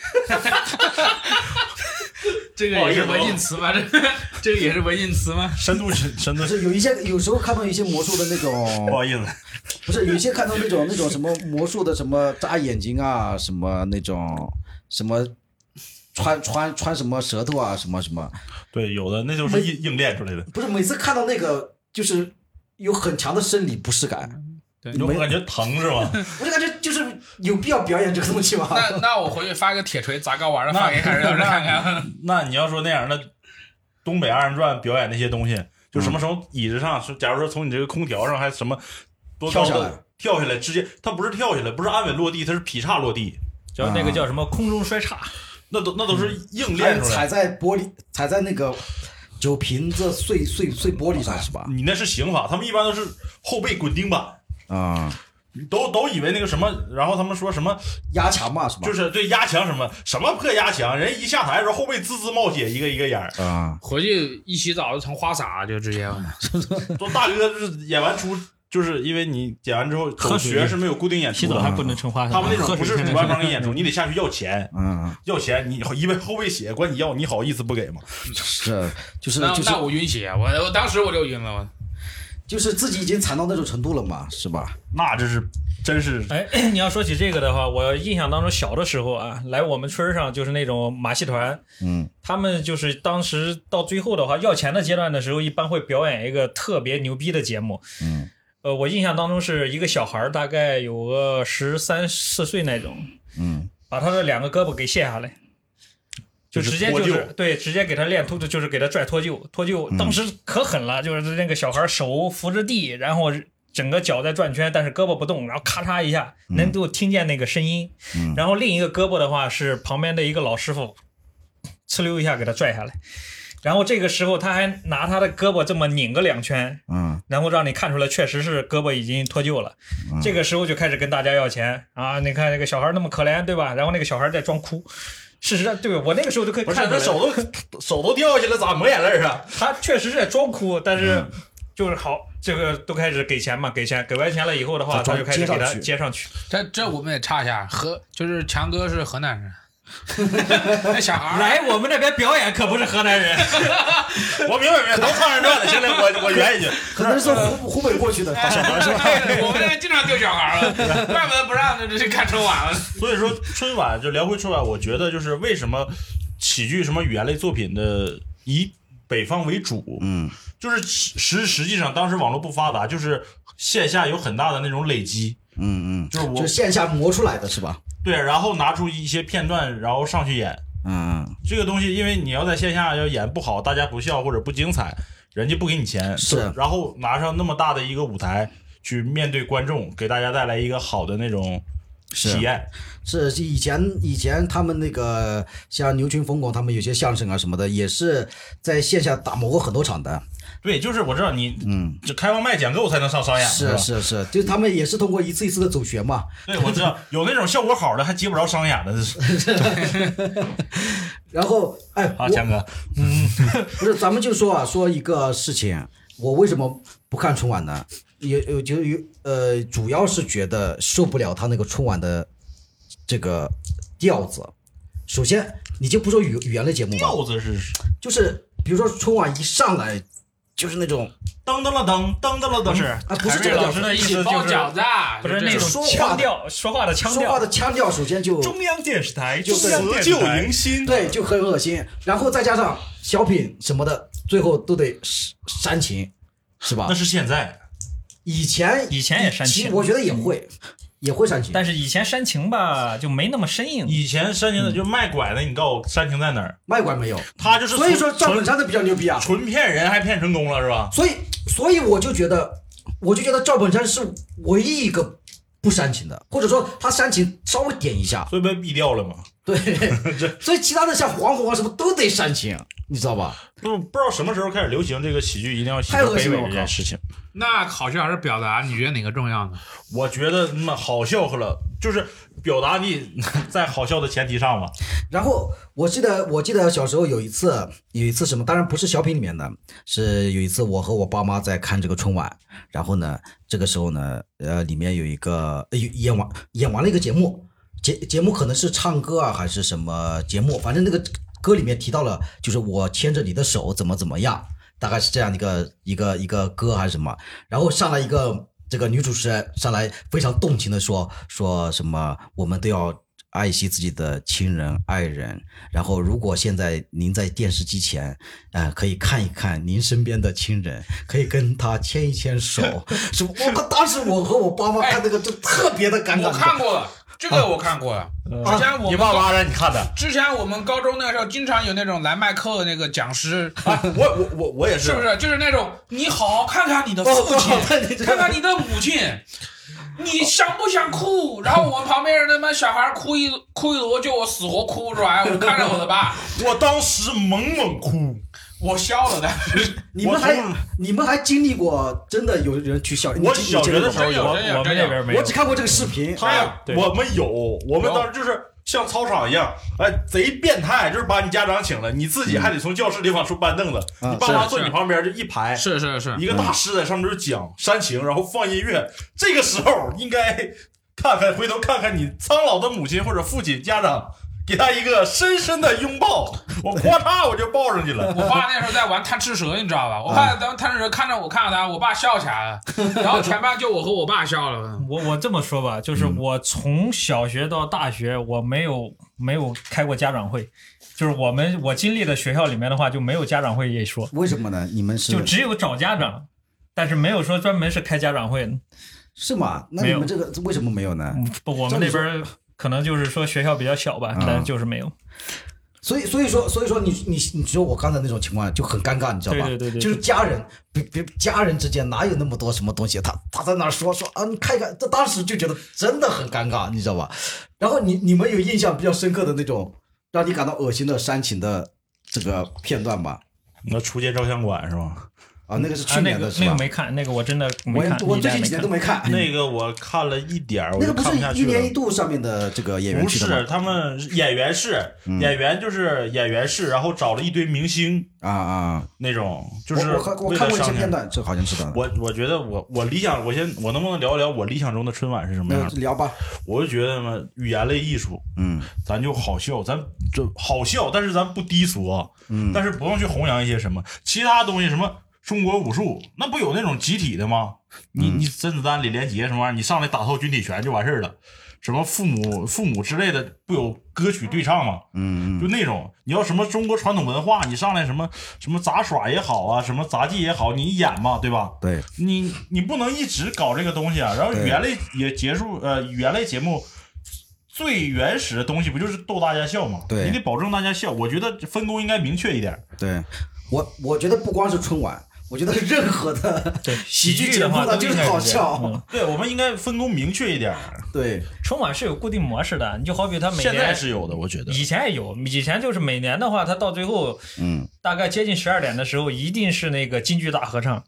这个也是文印词吗？这 个这个也是文印词吗？深度深深度不，是有一些有时候看到一些魔术的那种 不，好意思，不是有一些看到那种那种什么魔术的什么扎眼睛啊，什么那种什么穿穿穿什么舌头啊，什么什么，对，有的那就是硬硬练出来的，不是每次看到那个就是有很强的生理不适感，你会感觉疼是吧？我就感觉就是有必要表演这个东西吗？那那我回去发个铁锤砸睾丸的发给看让人看看。那你要说那样，那东北二人转表演那些东西，就什么时候椅子上，是假如说从你这个空调上，还什么多高的跳下来跳下来，直接他不是跳下来，不是安稳落地，他是劈叉落地，叫那个叫什么空中摔叉，那都那都是硬练出来踩。在玻璃，踩在那个酒瓶子碎碎碎玻璃上是吧？你那是刑法，他们一般都是后背滚钉板，啊，都都以为那个什么，然后他们说什么压强嘛什么？就是对压强什么什么破压强，人一下台的时候后背滋滋冒血，一个一个眼儿。啊，回去一洗澡就成花洒，就直接说 大哥就是演完出，就是因为你剪完之后走喝水学是没有固定演出的，还不能成花洒。他们那种不是主办方给你演出，你得下去要钱，嗯，要钱你因为后背血管你要，你好意思不给吗？是，就是就是那那我晕血，我我当时我就晕了，我就是自己已经惨到那种程度了嘛，是吧？那这是真是哎，你要说起这个的话，我印象当中小的时候啊，来我们村上就是那种马戏团，嗯，他们就是当时到最后的话要钱的阶段的时候，一般会表演一个特别牛逼的节目。嗯，呃，我印象当中是一个小孩儿，大概有个十三四岁那种，嗯，把他的两个胳膊给卸下来。就就是直接就是对，直接给他练脱，就是给他拽脱臼，脱臼当时可狠了，就是那个小孩手扶着地，然后整个脚在转圈，但是胳膊不动，然后咔嚓一下能够听见那个声音，嗯然后另一个胳膊的话是旁边的一个老师傅，呲溜一下给他拽下来，然后这个时候他还拿他的胳膊这么拧个两圈，嗯，然后让你看出来确实是胳膊已经脱臼了。这个时候就开始跟大家要钱啊！你看那个小孩那么可怜，对吧？然后那个小孩在装哭。事实上，对我那个时候就可以不是看出来那手都 手都掉下来，咋抹眼泪啊？他确实是在装哭，但是就是好，这个都开始给钱嘛，给钱，给完钱了以后的话，他就开始给他接上去接上去。这这我们也插一下，河就是强哥是河南人，那小孩儿来我们那边表演可不是河南人，我明白明白，都唱二人转的。现在我 我圆一句，可能是湖湖北过去的小孩是我们那边经常丢小孩儿了，怪不得不让这这看春晚了。所以说春晚就聊回春晚，我觉得就是为什么喜剧什么语言类作品的以北方为主，嗯，就是实实际上当时网络不发达，就是线下有很大的那种累积，嗯嗯，就是我就是线下磨出来的是吧？对，然后拿出一些片段，然后上去演嗯，这个东西，因为你要在线下要演不好，大家不笑或者不精彩，人家不给你钱，是然后拿上那么大的一个舞台去面对观众，给大家带来一个好的那种体验。是以前以前他们那个像牛群、冯巩他们有些相声啊什么的，也是在线下打磨过很多场的。对，就是我知道你，嗯，就开完麦讲够才能上商演，是？是是，就他们也是通过一次一次的走学嘛。对，我知道有那种效果好的还接不着商演的，这是 然后，哎，啊，我强哥，嗯 不是，咱们就说啊，说一个事情，我为什么不看春晚呢？也有就有呃，主要是觉得受不了他那个春晚的这个调子。首先，你就不说语语言类节目吧，调子是就是比如说春晚一上来就是那种当当了当当当了噔，不是啊，不是这个老师的意一起思就是包饺子啊，不是那种说话的腔调，说话的腔调，说话的腔调，首先就中央电视台，就中央电辞旧迎新，对就很恶心，然后再加上小品什么的，最后都得煽情，是吧？那？是现在。以前以前也煽情。其实我觉得也会也会煽情，但是以前煽情吧就没那么生硬。以前煽情的就卖拐的，你告诉我煽情在哪儿？卖拐没有，他就是所以说赵本山的比较牛逼啊。纯骗人，还骗成功了是吧？所以，所以我就觉得，我就觉得赵本山是唯一一个不煽情的，或者说他煽情稍微点一下，所以被毙掉了嘛。对，所以其他的像黄宏啊什么都得煽情，你知道吧？不不知道什么时候开始流行这个喜剧一定要喜太欢卑微恶心了这件事情。那好笑还是表达？你觉得哪个重要呢？我觉得那好笑和了，就是表达力 在好笑的前提上嘛。然后我记得，我记得小时候有一次，有一次什么，当然不是小品里面的，是有一次我和我爸妈在看这个春晚，然后呢，这个时候呢，呃，里面有一个呃演完演完了一个节目，节节目可能是唱歌啊还是什么节目，反正那个歌里面提到了，就是我牵着你的手怎么怎么样，大概是这样的一个一个一个歌还是什么，然后上来一个这个女主持人上来非常动情的说说什么我们都要爱惜自己的亲人爱人，然后如果现在您在电视机前，呃，可以看一看您身边的亲人，可以跟他牵一牵手，是？我当时我和我爸妈看那个就特别的尴尬，我看过了，这个我看过。之前我们你爸妈让你看的。之前我们高中那个时候，经常有那种来麦课的那个讲师，啊，我我我我也是，是不是？就是那种你好好看看你的父亲，看看你的母亲，你想不想哭？然后我们旁边他妈小孩哭一哭一摞，就我死活哭不出来。我看着我的爸，我当时猛猛哭。我笑了的。你们还你们还经历过真的有人去校？我小学的时候有，我们那边没有。我只看过这个视频。他我们有，我们当时就是像操场一样，哎，贼变态，就是把你家长请了，你自己还得从教室里往出搬凳子，你爸妈坐你旁边就一排，是是是，一个大师在上面就讲煽情，然后放音乐。这个时候应该看看，回头看看你苍老的母亲或者父亲家长。给他一个深深的拥抱，我咔嚓我就抱上去了。我爸那时候在玩贪吃蛇，你知道吧？我爸当贪吃蛇看着我看着他，我爸笑起来了，然后全班就我和我爸笑了。我我这么说吧，就是我从小学到大学，我没有没有开过家长会，就是我们我经历的学校里面的话就没有家长会一说。为什么呢？你们是就只有找家长，但是没有说专门是开家长会，是吗？那你们这个为什么没有呢？不，我们那边。可能就是说学校比较小吧，但就是没有。所以，所以说，所以说，你你你说我刚才那种情况就很尴尬，你知道吧？对对对，就是家人，别别家人之间哪有那么多什么东西？他他在那说说啊，你看一看，这当时就觉得真的很尴尬，你知道吧？然后你你们有印象比较深刻的那种让你感到恶心的煽情的这个片段吧？那出街照相馆是吧？啊，那个是去年的，那个没看，那个我真的没看，我最近几年都没看。那个我看了一点儿，那个不是一年一度上面的这个演员不是，他们演员是演员，就是演员是，然后找了一堆明星啊啊那种，就是我我看过一些片段，这好像是的。我我觉得我我理想，我先我能不能聊一聊我理想中的春晚是什么样？聊吧。我就觉得嘛，语言类艺术，嗯，咱就好笑，咱就好笑，但是咱不低俗啊，嗯，但是不用去弘扬一些什么其他东西什么。中国武术那不有那种集体的吗？你你甄子丹、李连杰什么玩意儿？你上来打套军体拳就完事儿了。什么父母父母之类的，不有歌曲对唱吗？嗯就那种你要什么中国传统文化，你上来什么什么杂耍也好啊，什么杂技也好，你演嘛，对吧？对。你你不能一直搞这个东西啊。然后语言类也结束，呃，语言类节目最原始的东西不就是逗大家笑吗？对。你得保证大家笑，我觉得分工应该明确一点。对我我觉得不光是春晚。我觉得任何的 喜剧节目的就是好笑，对，我们应该分工明确一点。对，春晚是有固定模式的，你就好比他每年现在是有的，我觉得以前也有，以前就是每年的话，他到最后，嗯，大概接近十二点的时候，一定是那个京剧大合唱。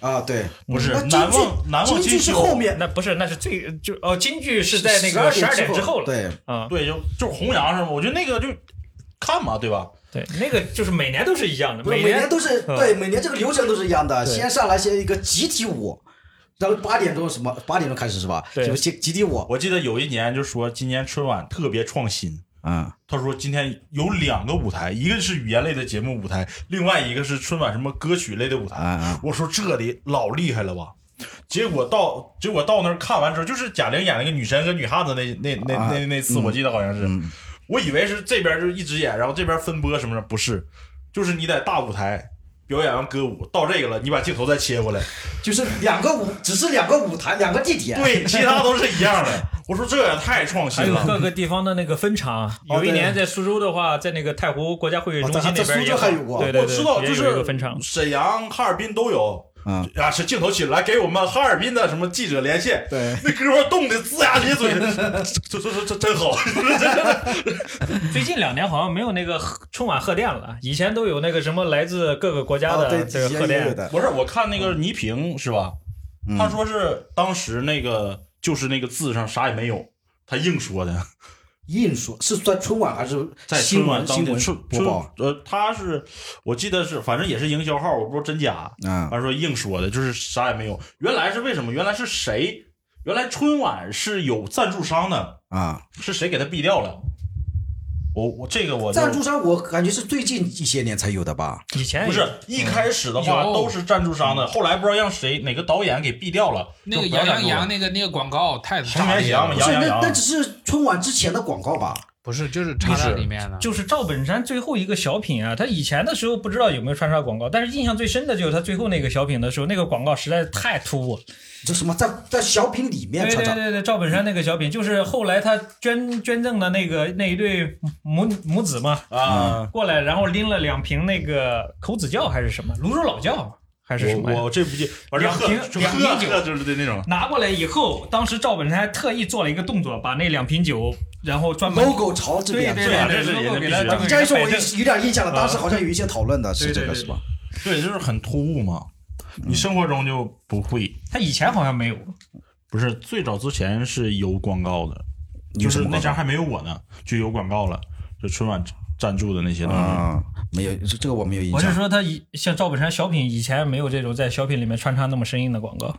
啊，对，不是难忘难忘京剧是后面，那不是，那是最就哦，京剧是在那个十二点之后了。对，啊，对，就就是弘扬是吗？我觉得那个就看嘛，对吧？对，那个就是每年都是一样的，每年都是对，每年这个流程都是一样的。先上来先一个集体舞，然后八点钟什么八点钟开始是吧？对，集集体舞。我记得有一年就说今年春晚特别创新，嗯，他说今天有两个舞台，一个是语言类的节目舞台，另外一个是春晚什么歌曲类的舞台。我说这里老厉害了吧？结果到结果到那儿看完之后，就是贾玲演那个女神和女汉子那那那那那次，我记得好像是。我以为是这边就一直演，然后这边分播什么的，不是，就是你在大舞台表演完歌舞，到这个了，你把镜头再切过来，就是两个舞，只是两个舞台，两个地点，对，其他都是一样的。我说这也太创新了。还有各个地方的那个分场，有一年在苏州的话，在那个太湖国家会议中心那边也有过，对对对，我知道，就是分场，沈阳、哈尔滨都有。嗯啊，是镜头起来给我们哈尔滨的什么记者连线，对，那哥们冻得龇牙咧嘴，这这这这真好。最近两年好像没有那个春晚贺电了，以前都有那个什么来自各个国家的这个贺电。不是，我看那个倪萍是吧？他说是当时那个就是那个字上啥也没有，他硬说的。硬说是在春晚还是在春晚新闻播报？呃，他是我记得是，反正也是营销号，我不知道真假。嗯，他说硬说的，就是啥也没有。原来是为什么？原来是谁？原来春晚是有赞助商的啊，是谁给他毙掉了？我我这个我赞助商，我感觉是最近一些年才有的吧？以前不是一开始的话都是赞助商的，后来不知道让谁哪个导演给毙掉了。那个杨洋洋那个那个广告太杨洋洋，不是那那只是春晚之前的广告吧？不是，就是插在里面的。就是赵本山最后一个小品啊，他以前的时候不知道有没有穿插广告，但是印象最深的就是他最后那个小品的时候，那个广告实在是太突兀了。这什么在在小品里面对穿插，对对对，赵本山那个小品，就是后来他捐捐赠的那个那一对母母子嘛，啊，过来，然后拎了两瓶那个口子窖还是什么泸州老窖还是什么我我这不记，反正两瓶两瓶酒就是的那种。拿过来以后，当时赵本山还特意做了一个动作，把那两瓶酒，然后专门 logo 朝这边对对对你这样一说，我有给他摆正有点印象了。当时好像有一些讨论的是这个是吧？对，就是很突兀嘛。你生活中就不会，他以前好像没有，不是最早之前是有广告的，就是那前还没有我呢，就有广告了，就春晚赞助的那些东西。啊，没有，这这个我没有印象。我是说他以像赵本山小品以前没有这种在小品里面穿插那么生硬的广告。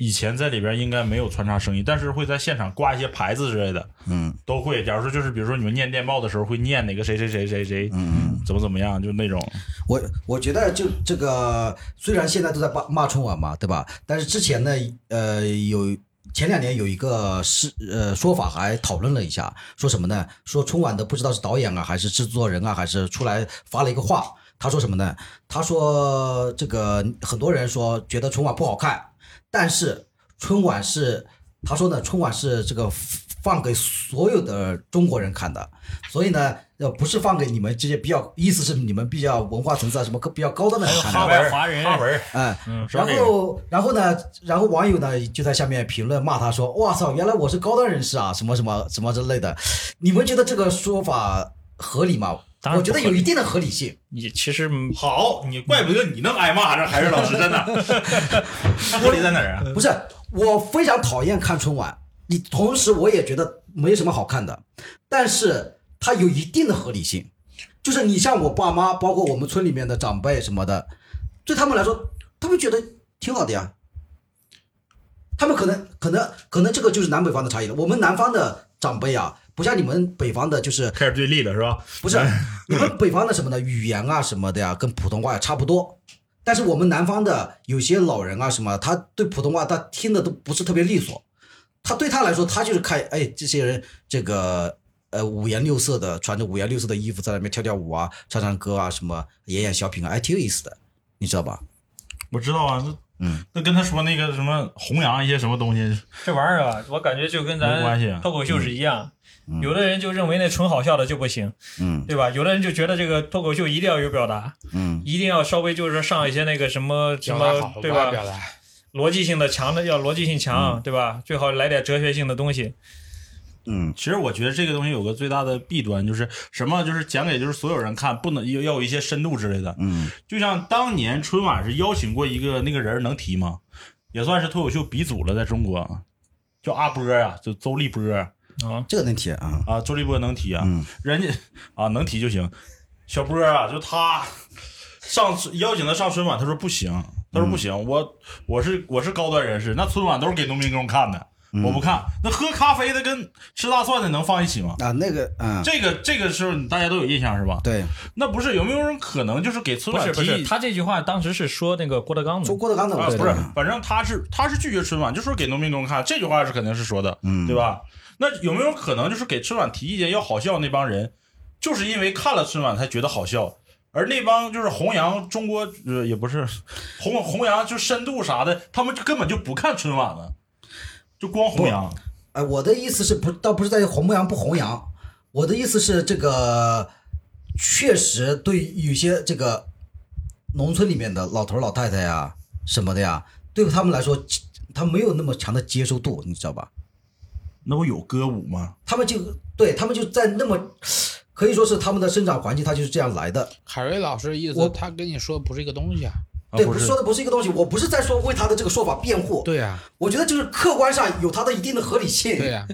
以前在里边应该没有穿插声音，但是会在现场挂一些牌子之类的，嗯，都会。假如说就是比如说你们念电报的时候会念哪个谁谁谁谁谁，嗯，怎么怎么样，就那种。我我觉得就这个，虽然现在都在骂骂春晚嘛，对吧？但是之前呢，呃，有前两年有一个是呃说法还讨论了一下，说什么呢？说春晚的不知道是导演啊，还是制作人啊，还是出来发了一个话，他说什么呢？他说这个很多人说觉得春晚不好看，但是春晚是他说呢，春晚是这个放给所有的中国人看的，所以呢，呃，不是放给你们这些比较，意思是你们比较文化层次啊什么比较高端的人看的。哈文华人哈文，哎，嗯然后，然后呢，然后网友呢就在下面评论骂他说：“哇操，原来我是高端人士啊，什么什么什么之类的。”你们觉得这个说法合理吗？当然我觉得有一定的合理性。你其实好，你怪不得你能挨骂，这还是老师真的。他合理在哪儿啊？不是，我非常讨厌看春晚，你同时我也觉得没什么好看的，但是它有一定的合理性。就是你像我爸妈，包括我们村里面的长辈什么的，对他们来说，他们觉得挺好的呀。他们可能可能可能这个就是南北方的差异了。我们南方的长辈啊，不像你们北方的，就是开始对立了是吧？不是 你们北方的什么的语言啊什么的呀，跟普通话也差不多。但是我们南方的有些老人啊什么，他对普通话他听的都不是特别利索。他对他来说，他就是看，哎，这些人这个呃五颜六色的，穿着五颜六色的衣服在那边跳跳舞啊，唱唱歌啊，什么演演小品啊，哎，挺有意思的，你知道吧？我知道啊，那嗯，那跟他说那个什么弘扬一些什么东西，这玩意儿啊，我感觉就跟没关系啊咱脱口秀是一样。有的人就认为那纯好笑的就不行，嗯对吧？有的人就觉得这个脱口秀一定要有表达，嗯一定要稍微就是上一些那个什么什么表达好，，对吧？表达。逻辑性的强的要逻辑性强，对吧？最好来点哲学性的东西。嗯其实我觉得这个东西有个最大的弊端，就是什么？就是讲给就是所有人看，不能要要有一些深度之类的。嗯就像当年春晚是邀请过一个那个人能提吗？也算是脱口秀鼻祖了，在中国叫阿波呀、就周立波啊，这个能提啊，啊，周立波能提啊，嗯。人家啊能提就行。小波啊，就他上邀请他上春晚，他说不行，他说不行，我我是我是高端人士，那春晚都是给农民工看的，我不看。那喝咖啡的跟吃大蒜的能放一起吗？啊那个嗯这个这个时候大家都有印象是吧？对，那不是有没有人可能就是给春晚提是不是，他这句话当时是说那个郭德纲的。说，郭德纲的啊，不是，反正他是他是拒绝春晚，就说给农民工看，这句话是肯定是说的，嗯。对吧？那有没有可能就是给春晚提意见要好笑那帮人，就是因为看了春晚才觉得好笑，而那帮就是弘扬中国呃也不是弘弘扬就深度啥的，他们就根本就不看春晚了，就光弘扬。哎，我的意思是不，倒不是在于弘扬不弘扬，我的意思是这个确实对有些这个农村里面的老头老太太呀什么的呀，对他们来说，他没有那么强的接受度，你知道吧？那不有歌舞吗？他们就对他们就在那么可以说是他们的生长环境，他就是这样来的。海瑞老师的意思，他跟你说的不是一个东西啊。对，啊不是说的不是一个东西，我不是在说为他的这个说法辩护，对呀，我觉得就是客观上有它的一定的合理性。对呀，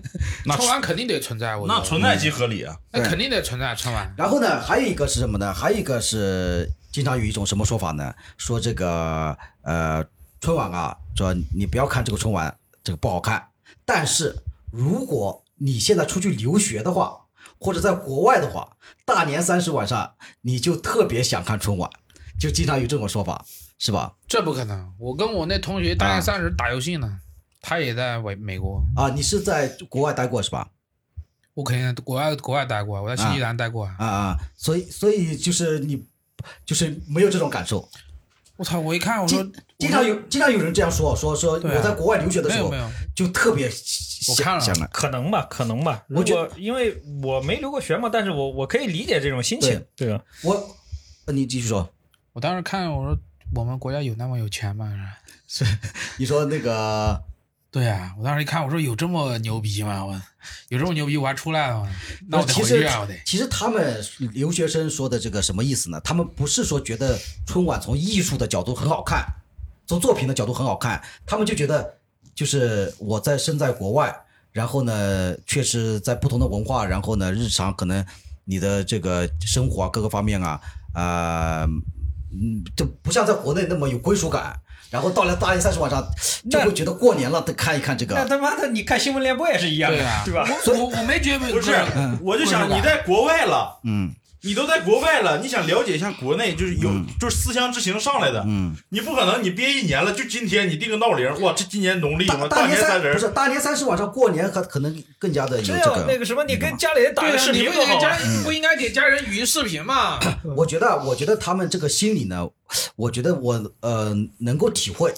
那春晚肯定得存在，我那存在即合理啊。那肯定得存在春晚。然后呢，还有一个是什么呢？还有一个是经常有一种什么说法呢？说这个呃春晚啊，说你不要看这个春晚，这个不好看。但是如果你现在出去留学的话，或者在国外的话，大年三十晚上你就特别想看春晚，就经常有这种说法，是吧？这不可能，我跟我那同学大年三十打游戏呢，他也在美美国，啊，你是在国外待过是吧？我肯定国外国外待过，我在新西兰待过。啊啊，所以所以就是你就是没有这种感受。我操！我一看，我说经经常有经常有人这样说，说说我在国外留学的时候就特别我看了想想可能吧，可能吧。如我觉果因为我没留过学嘛，但是我我可以理解这种心情，对啊？我，呃你继续说，我当时看，我说我们国家有那么有钱吗？是 你说那个对呀、我当时一看，我说有这么牛逼吗？我有这么牛逼，我还出来了吗？那我得其实回去啊！我得。其实他们留学生说的这个什么意思呢？他们不是说觉得春晚从艺术的角度很好看，从作品的角度很好看，他们就觉得就是我在身在国外，然后呢，确实在不同的文化，然后呢，日常可能你的这个生活啊各个方面啊，啊、嗯，就不像在国内那么有归属感。然后到了大年三十晚上，就会觉得过年了，得看一看这个。那他妈的，你看新闻联播也是一样的，对啊，对吧？我我我没觉得不是，我就想你在国外了，嗯你都在国外了，你想了解一下国内，就是有、就是思乡之情上来的。嗯，你不可能你憋一年了，就今天你定个闹铃，哇，这今年农历大大年三不是大年三十晚上过年，可可能更加的这个有那个什么，你跟家里人打个视频不好啊。不给家不应该给家人语音视频吗？我觉得，我觉得他们这个心理呢，我觉得我呃能够体会，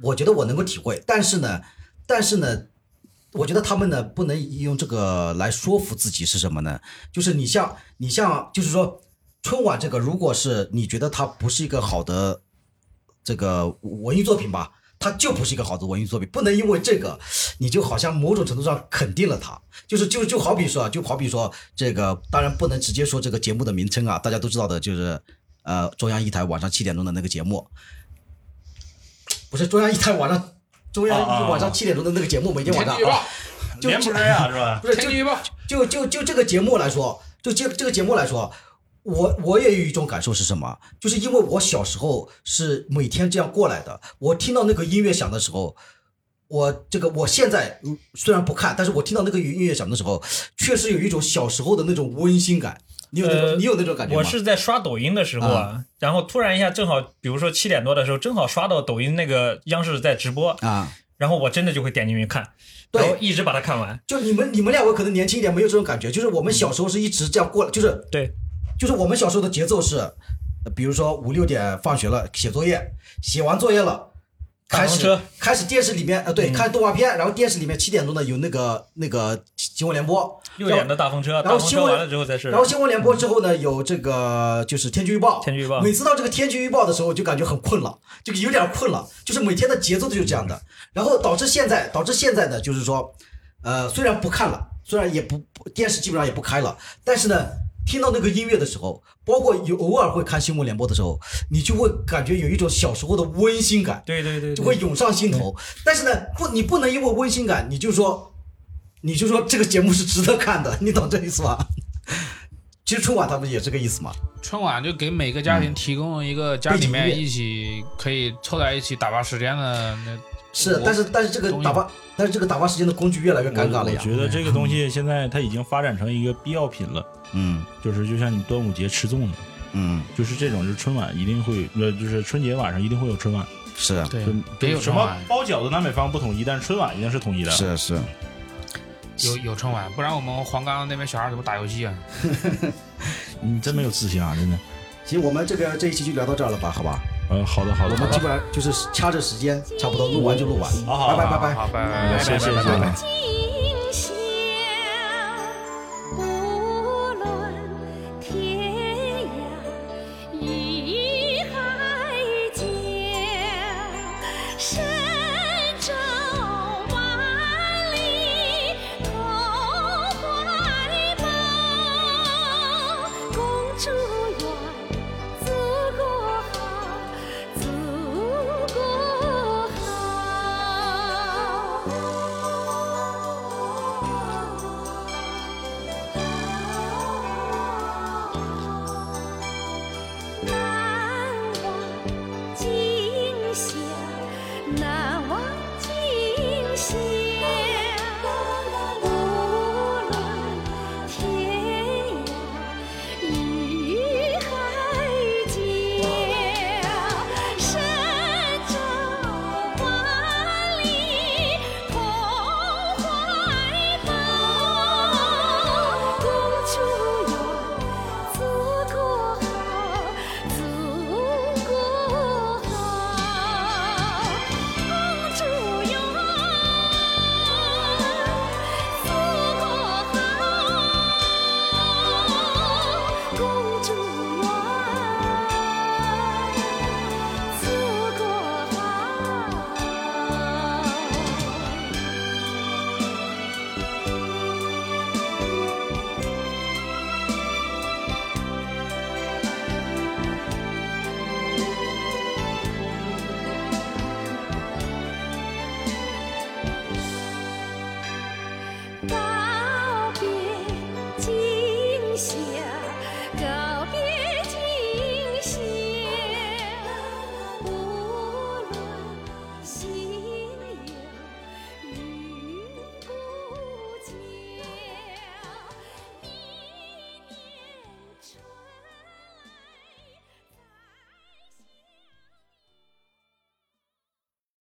我觉得我能够体会，但是呢，但是呢，我觉得他们呢不能用这个来说服自己是什么呢？就是你像你像，就是说春晚这个，如果是你觉得它不是一个好的这个文艺作品吧。它就不是一个好的文艺作品，不能因为这个，你就好像某种程度上肯定了它，就是就就好比说啊，就好比说这个，当然不能直接说这个节目的名称啊，大家都知道的，就是呃中央一台晚上七点钟的那个节目，不是中央一台晚上中央晚上七点钟的那个节目，每天晚上天气预报啊，，就连播呀，是吧？不是就就就就这个节目来说，就这这个节目来说，我我也有一种感受是什么？就是因为我小时候是每天这样过来的，我听到那个音乐响的时候，我这个我现在嗯虽然不看，但是我听到那个音乐响的时候，确实有一种小时候的那种温馨感。你有那种、呃你有那种感觉吗？我是在刷抖音的时候啊，然后突然一下正好，比如说七点多的时候，正好刷到抖音那个央视在直播，啊，然后我真的就会点进去看，对然后一直把它看完。就你们你们两个可能年轻一点，没有这种感觉。就是我们小时候是一直这样过来，就是对，就是我们小时候的节奏是，呃比如说五六点放学了，写作业，写完作业了，开始开始电视里面呃对、看动画片，然后电视里面七点钟呢有那个那个新闻联播，六点的大风车，然后新闻完了之后再是。然后新闻联播之后呢有这个就是天气预报，天气预报。每次到这个天气预报的时候就感觉很困了，就有点困了，就是每天的节奏就是这样的，然后导致现在导致现在呢就是说，呃虽然不看了，虽然也不不电视基本上也不开了，但是呢。听到那个音乐的时候，包括有偶尔会看新闻联播的时候，你就会感觉有一种小时候的温馨感，对对对，对就会涌上心头。但是呢，不，你不能因为温馨感，你就说，你就说这个节目是值得看的，你懂这意思吧？其实春晚他们也这个意思嘛。春晚就给每个家庭提供一个家里面一起可以凑在一起打发时间的那。是，但是但是这个打发，但是这个打发时间的工具越来越尴尬了呀。我觉得这个东西现在它已经发展成一个必要品了，嗯就是就像你端午节吃粽子，嗯，就是这种，就是春晚一定会，呃，就是春节晚上一定会有春晚。是啊对就，得有什么，包饺子南北方不统一，但是春晚一定是统一的。是啊是，有有春晚，不然我们黄冈那边小孩怎么打游戏啊？你真没有自信啊，真的。行我们这个这一期就聊到这儿了吧？好吧，呃，好的好的，我们基本上就是掐着时间，差不多录完就录完。好好拜拜拜拜。好，拜拜，谢谢谢谢